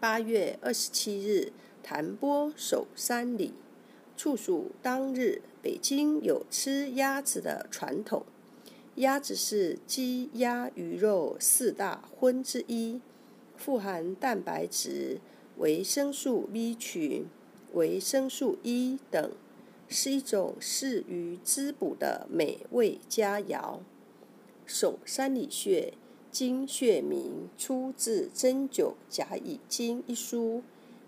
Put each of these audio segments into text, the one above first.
八月二十七日，弹拨手三里。处暑当日，北京有吃鸭子的传统。鸭子是鸡、鸭、鱼肉四大荤之一，富含蛋白质、维生素 B 群、维生素 E 等，是一种适于滋补的美味佳肴。守三里穴，经穴名出自《针灸甲乙经》一书，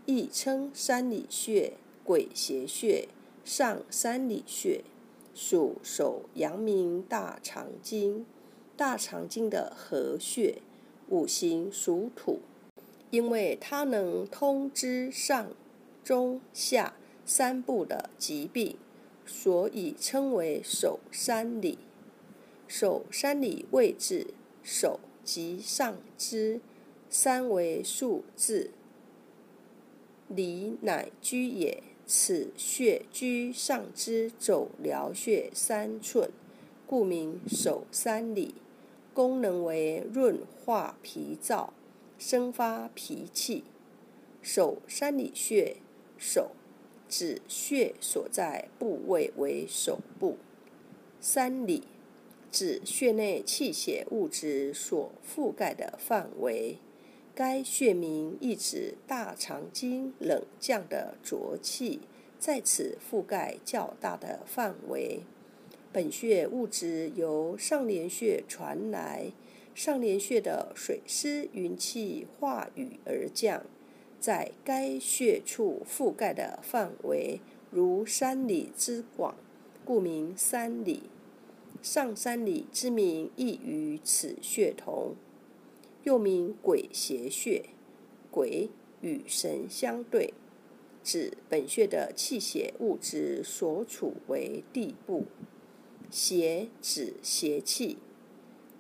亦称三里穴、鬼邪穴、上三里穴。属手阳明大肠经，大肠经的合穴，五行属土，因为它能通知上、中、下三部的疾病，所以称为手三里。手三里位置，手即上肢，三为数字，里乃居也。此穴居上肢走髎穴三寸，故名手三里。功能为润化脾燥，生发脾气。手三里穴，手指穴所在部位为手部。三里指穴内气血物质所覆盖的范围。该穴名意指大肠经冷降的浊气在此覆盖较大的范围。本穴物质由上廉穴传来，上廉穴的水湿云气化雨而降，在该穴处覆盖的范围如山里之广，故名三里。上三里之名亦与此穴同。又名鬼邪穴，鬼与神相对，指本穴的气血物质所处为地部；邪指邪气。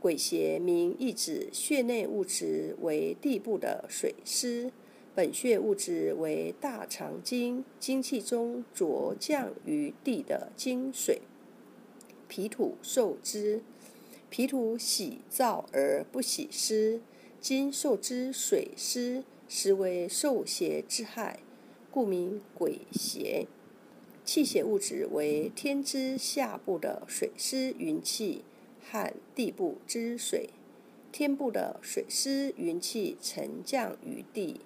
鬼邪名意指穴内物质为地部的水湿，本穴物质为大肠经精气中浊降于地的精水，脾土受之。脾土喜燥而不喜湿，今受之水湿，实为受邪之害，故名鬼邪。气血物质为天之下部的水湿云气和地部之水。天部的水湿云气沉降于地，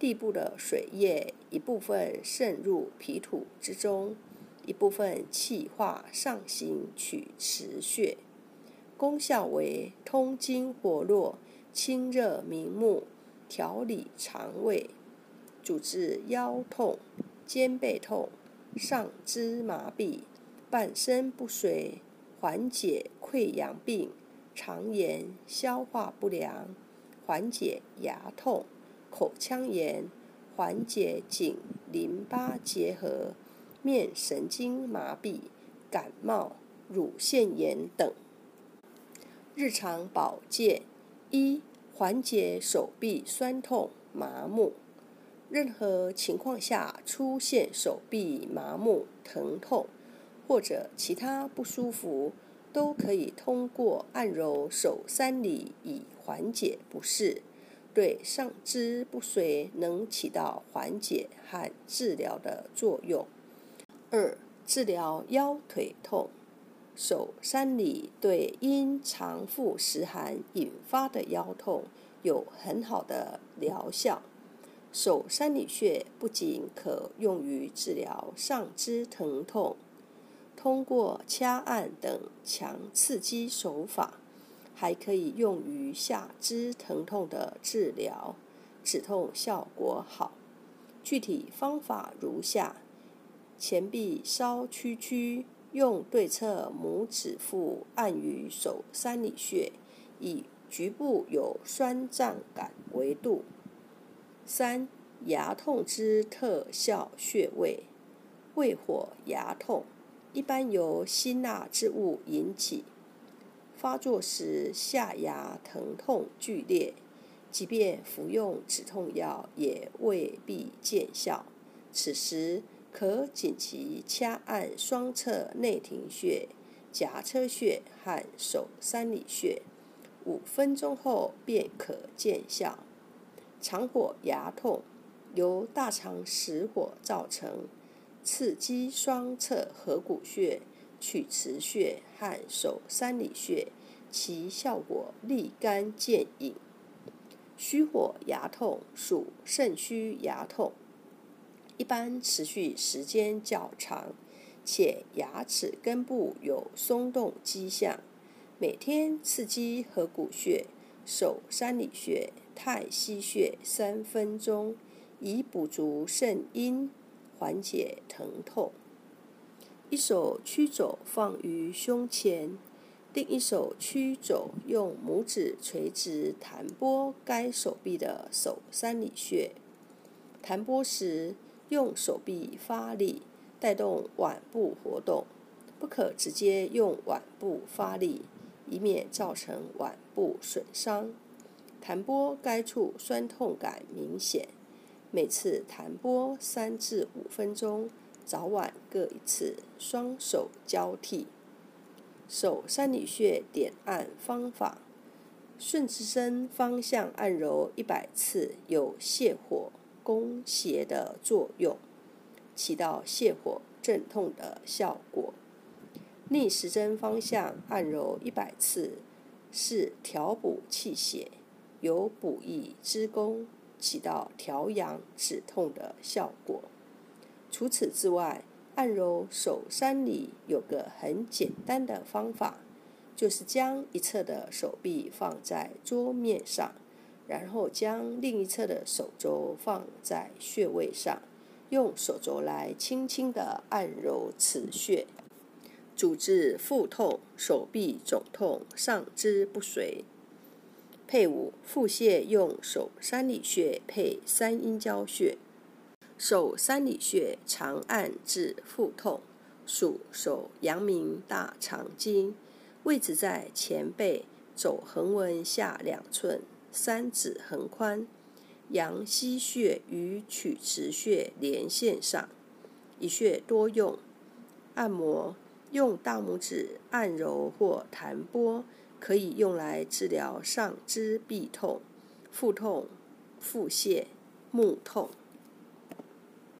地部的水液一部分渗入脾土之中，一部分气化上行取池穴。功效为通经活络、清热明目、调理肠胃、主治腰痛、肩背痛、上肢麻痹、半身不遂、缓解溃疡病、肠炎、消化不良、缓解牙痛、口腔炎、缓解颈淋巴结核、面神经麻痹、感冒、乳腺炎等。日常保健：一、缓解手臂酸痛、麻木。任何情况下出现手臂麻木、疼痛或者其他不舒服，都可以通过按揉手三里以缓解不适。对上肢不遂能起到缓解和治疗的作用。二、治疗腰腿痛。手三里对因肠腹湿寒引发的腰痛有很好的疗效。手三里穴不仅可用于治疗上肢疼痛，通过掐按等强刺激手法，还可以用于下肢疼痛的治疗，止痛效果好。具体方法如下：前臂稍屈曲。用对侧拇指腹按于手三里穴，以局部有酸胀感为度。三、牙痛之特效穴位：胃火牙痛，一般由辛辣之物引起，发作时下牙疼痛剧烈，即便服用止痛药也未必见效。此时，可紧急掐按双侧内庭穴、颊车穴和手三里穴，五分钟后便可见效。肠火牙痛，由大肠实火造成，刺激双侧合谷穴、曲池穴和手三里穴，其效果立竿见影。虚火牙痛属肾虚牙痛，一般持续时间较长，且牙齿根部有松动迹象。每天刺激合谷穴、手三里穴、太溪穴三分钟，以补足肾阴，缓解疼痛。一手曲肘放于胸前，另一手曲肘用拇指垂直弹拨该手臂的手三里穴。弹拨时，用手臂发力，带动腕部活动，不可直接用腕部发力。以免造成腕部损伤。弹拨该处酸痛感明显，每次弹拨三至五分钟，早晚各一次，双手交替。手三里穴点按方法：顺时针方向按揉一百次，有泻火攻邪的作用，起到泻火镇痛的效果。逆时针方向按揉一百次，是调补气血，有补益之功，起到调阳止痛的效果。除此之外，按揉手三里有个很简单的方法，就是将一侧的手臂放在桌面上，然后将另一侧的手肘放在穴位上，用手肘来轻轻的按揉此穴。主治腹痛、手臂肿痛、上肢不遂。配伍腹泻用手三里穴配三阴交穴。手三里穴长按治腹痛，属手阳明大肠经，位置在前背肘横纹下两寸，三指横宽，阳溪穴与曲池穴连线上，一穴多用，按摩。用大拇指按揉或弹拨，可以用来治疗上肢痹痛、腹痛、腹泻、目痛。